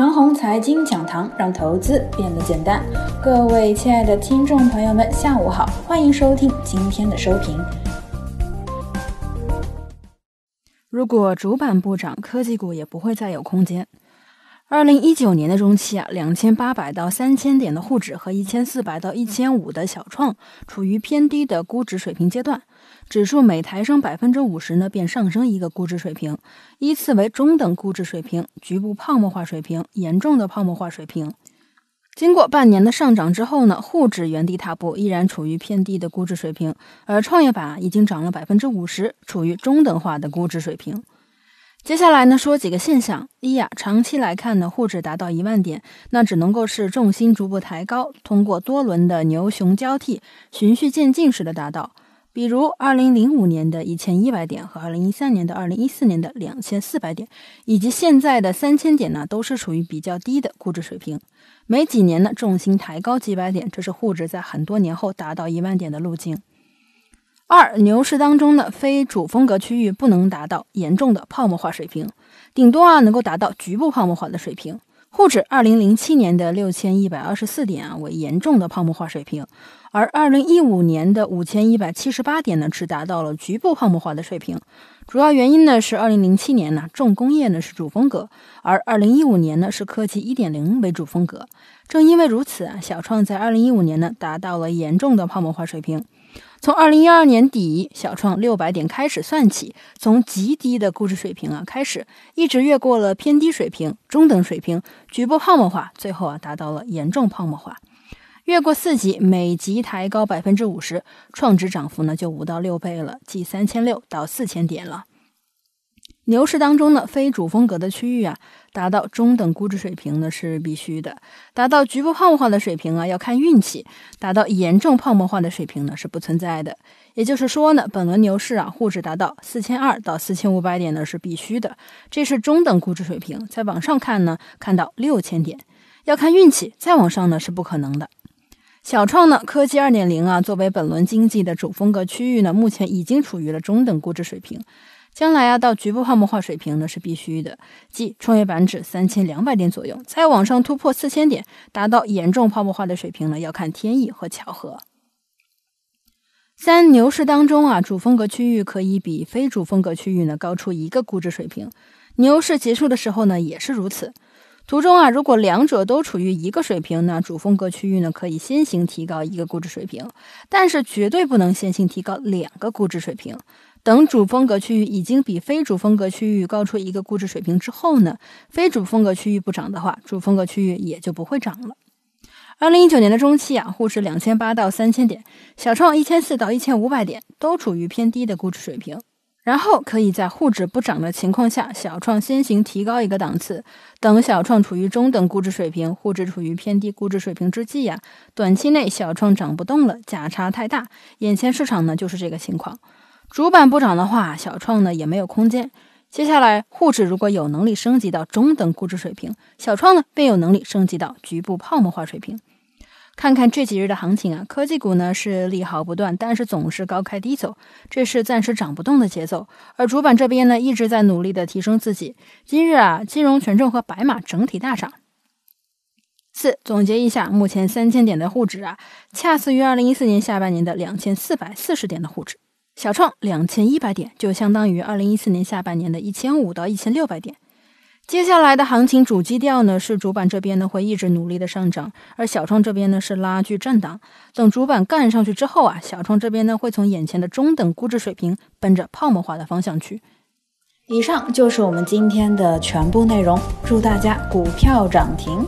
长虹财经讲堂，让投资变得简单。各位亲爱的听众朋友们，下午好，欢迎收听今天的收评。如果主板不涨，科技股也不会再有空间。二零一九年的中期啊，两千八百到三千点的沪指和一千四百到一千五的小创处于偏低的估值水平阶段，指数每抬升百分之五十呢，便上升一个估值水平，依次为中等估值水平、局部泡沫化水平、严重的泡沫化水平。经过半年的上涨之后呢，沪指原地踏步，依然处于偏低的估值水平，而创业板已经涨了百分之五十，处于中等化的估值水平。接下来呢，说几个现象。一呀，长期来看呢，沪指达到一万点，那只能够是重心逐步抬高，通过多轮的牛熊交替，循序渐进式的达到。比如二零零五年的一千一百点和二零一三年的二零一四年的两千四百点，以及现在的三千点呢，都是处于比较低的估值水平。每几年呢，重心抬高几百点，这是沪指在很多年后达到一万点的路径。二牛市当中呢，非主风格区域不能达到严重的泡沫化水平，顶多啊能够达到局部泡沫化的水平。沪指二零零七年的六千一百二十四点啊为严重的泡沫化水平，而二零一五年的五千一百七十八点呢只达到了局部泡沫化的水平。主要原因呢是二零零七年呢重工业呢是主风格，而二零一五年呢是科技一点零为主风格。正因为如此啊，小创在二零一五年呢达到了严重的泡沫化水平。从二零一二年底小创六百点开始算起，从极低的估值水平啊开始，一直越过了偏低水平、中等水平、局部泡沫化，最后啊达到了严重泡沫化。越过四级，每级抬高百分之五十，创指涨幅呢就五到六倍了，即三千六到四千点了。牛市当中呢，非主风格的区域啊，达到中等估值水平呢是必须的；达到局部泡沫化的水平啊，要看运气；达到严重泡沫化的水平呢是不存在的。也就是说呢，本轮牛市啊，沪指达到四千二到四千五百点呢是必须的，这是中等估值水平。再往上看呢，看到六千点，要看运气；再往上呢是不可能的。小创呢，科技二点零啊，作为本轮经济的主风格区域呢，目前已经处于了中等估值水平。将来啊，到局部泡沫化水平呢是必须的，即创业板指三千两百点左右，再往上突破四千点，达到严重泡沫化的水平呢，要看天意和巧合。三牛市当中啊，主风格区域可以比非主风格区域呢高出一个估值水平，牛市结束的时候呢也是如此。图中啊，如果两者都处于一个水平那，主风格区域呢可以先行提高一个估值水平，但是绝对不能先行提高两个估值水平。等主风格区域已经比非主风格区域高出一个估值水平之后呢，非主风格区域不涨的话，主风格区域也就不会涨了。二零一九年的中期啊，沪市两千八到三千点，小创一千四到一千五百点，都处于偏低的估值水平。然后可以在沪指不涨的情况下，小创先行提高一个档次。等小创处于中等估值水平，沪指处于偏低估值水平之际呀，短期内小创涨不动了，价差太大。眼前市场呢就是这个情况。主板不涨的话，小创呢也没有空间。接下来，沪指如果有能力升级到中等估值水平，小创呢便有能力升级到局部泡沫化水平。看看这几日的行情啊，科技股呢是利好不断，但是总是高开低走，这是暂时涨不动的节奏。而主板这边呢一直在努力的提升自己。今日啊，金融权重和白马整体大涨。四总结一下，目前三千点的沪指啊，恰似于二零一四年下半年的两千四百四十点的沪指。小创两千一百点，就相当于二零一四年下半年的一千五到一千六百点。接下来的行情主基调呢，是主板这边呢会一直努力的上涨，而小创这边呢是拉锯震荡。等主板干上去之后啊，小创这边呢会从眼前的中等估值水平，奔着泡沫化的方向去。以上就是我们今天的全部内容，祝大家股票涨停。